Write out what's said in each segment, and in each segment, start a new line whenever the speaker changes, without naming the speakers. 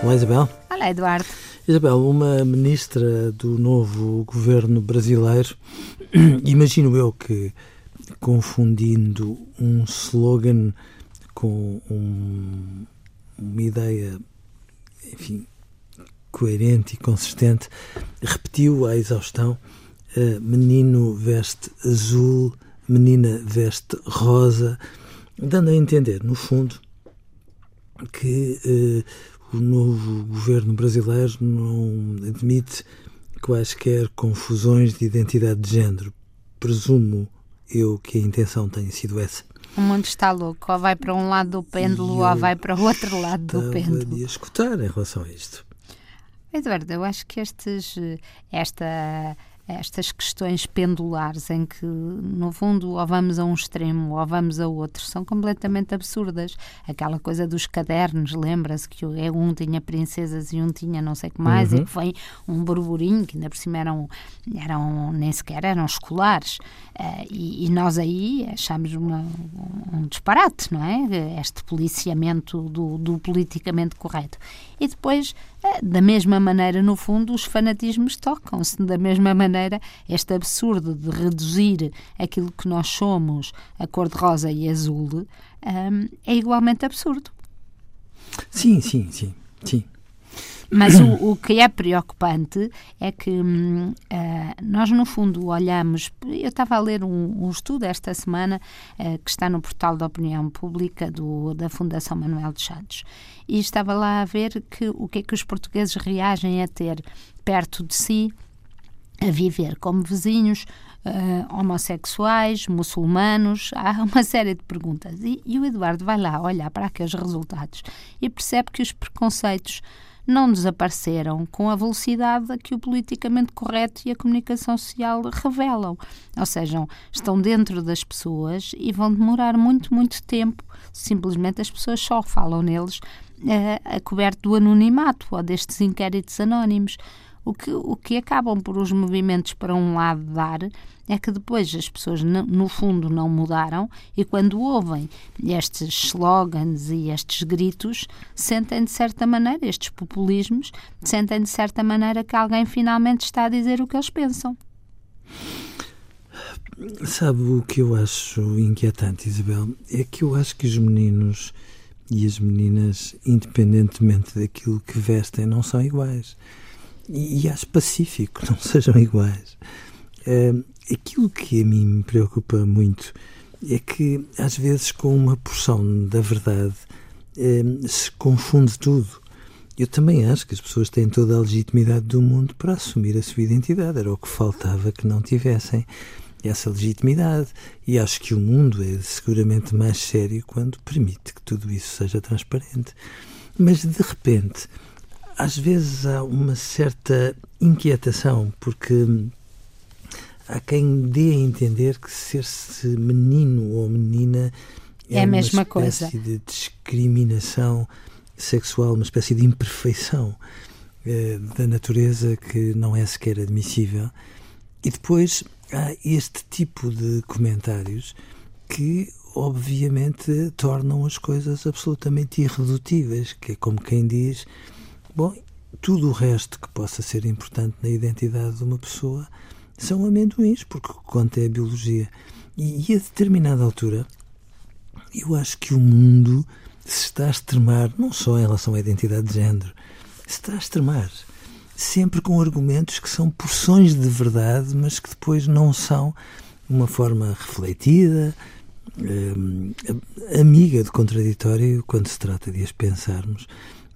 Olá, Isabel.
Olá, Eduardo.
Isabel, uma ministra do novo governo brasileiro, imagino eu que confundindo um slogan com um, uma ideia, enfim, coerente e consistente, repetiu à exaustão: uh, menino veste azul, menina veste rosa, dando a entender, no fundo, que uh, o novo governo brasileiro não admite quaisquer confusões de identidade de género. Presumo eu que a intenção tenha sido essa.
O mundo está louco, ou vai para um lado do pêndulo ou vai para o outro lado do pêndulo.
de escutar em relação a isto.
Eduardo, eu acho que estes, esta estas questões pendulares em que, no fundo, ou vamos a um extremo ou vamos a outro, são completamente absurdas. Aquela coisa dos cadernos, lembra-se que um tinha princesas e um tinha não sei o que mais, uhum. e que foi um burburinho, que ainda por cima eram, eram nem sequer eram escolares. Uh, e, e, nós aí achamos uma, um disparate, não é? Este policiamento do, do politicamente correto. E depois é, da mesma maneira, no fundo, os fanatismos tocam-se. Da mesma maneira, este absurdo de reduzir aquilo que nós somos a cor-de-rosa e azul um, é igualmente absurdo.
Sim, sim, sim, sim.
Mas o, o, que é preocupante é que uh, nós, no fundo, olhamos. Eu estava a ler um, um estudo esta semana uh, que está no portal da opinião pública do, da Fundação Manuel de Chados e estava lá a ver que, o que é que os portugueses reagem a ter perto de si, a viver como vizinhos, uh, homossexuais, muçulmanos, há uma série de perguntas. E, e o Eduardo vai lá olhar para aqueles resultados e percebe que os preconceitos não desapareceram com a velocidade a que o politicamente correto e a comunicação social revelam. Ou seja, estão dentro das pessoas e vão demorar muito, muito tempo. Simplesmente as pessoas só falam neles a, a coberto do anonimato ou destes inquéritos anónimos. O que, o que acabam por os movimentos para um lado dar é que depois as pessoas, no fundo, não mudaram e quando ouvem estes slogans e estes gritos, sentem de certa maneira, estes populismos, sentem de certa maneira que alguém finalmente está a dizer o que eles pensam.
Sabe o que eu acho inquietante, Isabel? É que eu acho que os meninos e as meninas, independentemente daquilo que vestem, não são iguais e, e acho pacífico não sejam iguais. Uh, aquilo que a mim me preocupa muito é que, às vezes, com uma porção da verdade, uh, se confunde tudo. Eu também acho que as pessoas têm toda a legitimidade do mundo para assumir a sua identidade. Era o que faltava que não tivessem essa legitimidade. E acho que o mundo é seguramente mais sério quando permite que tudo isso seja transparente. Mas, de repente, às vezes há uma certa inquietação, porque há quem dê a entender que ser-se menino ou menina é,
é a mesma
uma espécie
coisa.
de discriminação sexual, uma espécie de imperfeição eh, da natureza que não é sequer admissível. E depois há este tipo de comentários que obviamente tornam as coisas absolutamente irredutíveis, que é como quem diz Bom, tudo o resto que possa ser importante na identidade de uma pessoa são amendoins, porque o conta é a biologia. E, e a determinada altura, eu acho que o mundo se está a extremar, não só em relação à identidade de género, se está a extremar. Sempre com argumentos que são porções de verdade, mas que depois não são uma forma refletida, eh, amiga de contraditório, quando se trata de as pensarmos.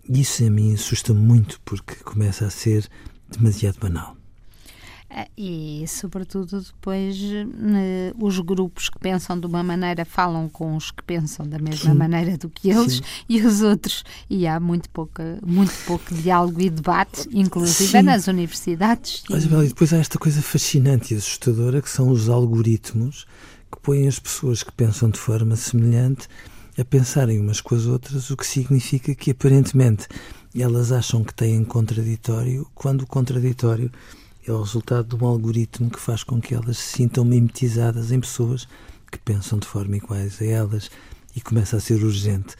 Isso a mim assusta muito porque começa a ser demasiado banal.
Ah, e, sobretudo, depois né, os grupos que pensam de uma maneira falam com os que pensam da mesma Sim. maneira do que eles Sim. e os outros. E há muito, pouca, muito pouco diálogo e debate, inclusive Sim. nas universidades.
Mas, e depois há esta coisa fascinante e assustadora que são os algoritmos que põem as pessoas que pensam de forma semelhante a pensarem umas com as outras, o que significa que aparentemente elas acham que têm contraditório, quando o contraditório é o resultado de um algoritmo que faz com que elas se sintam mimetizadas em pessoas que pensam de forma iguais a elas e começa a ser urgente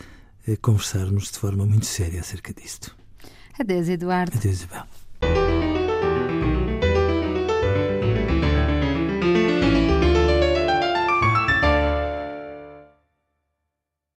eh, conversarmos de forma muito séria acerca disto.
Adeus, Eduardo.
Adeus, Isabel.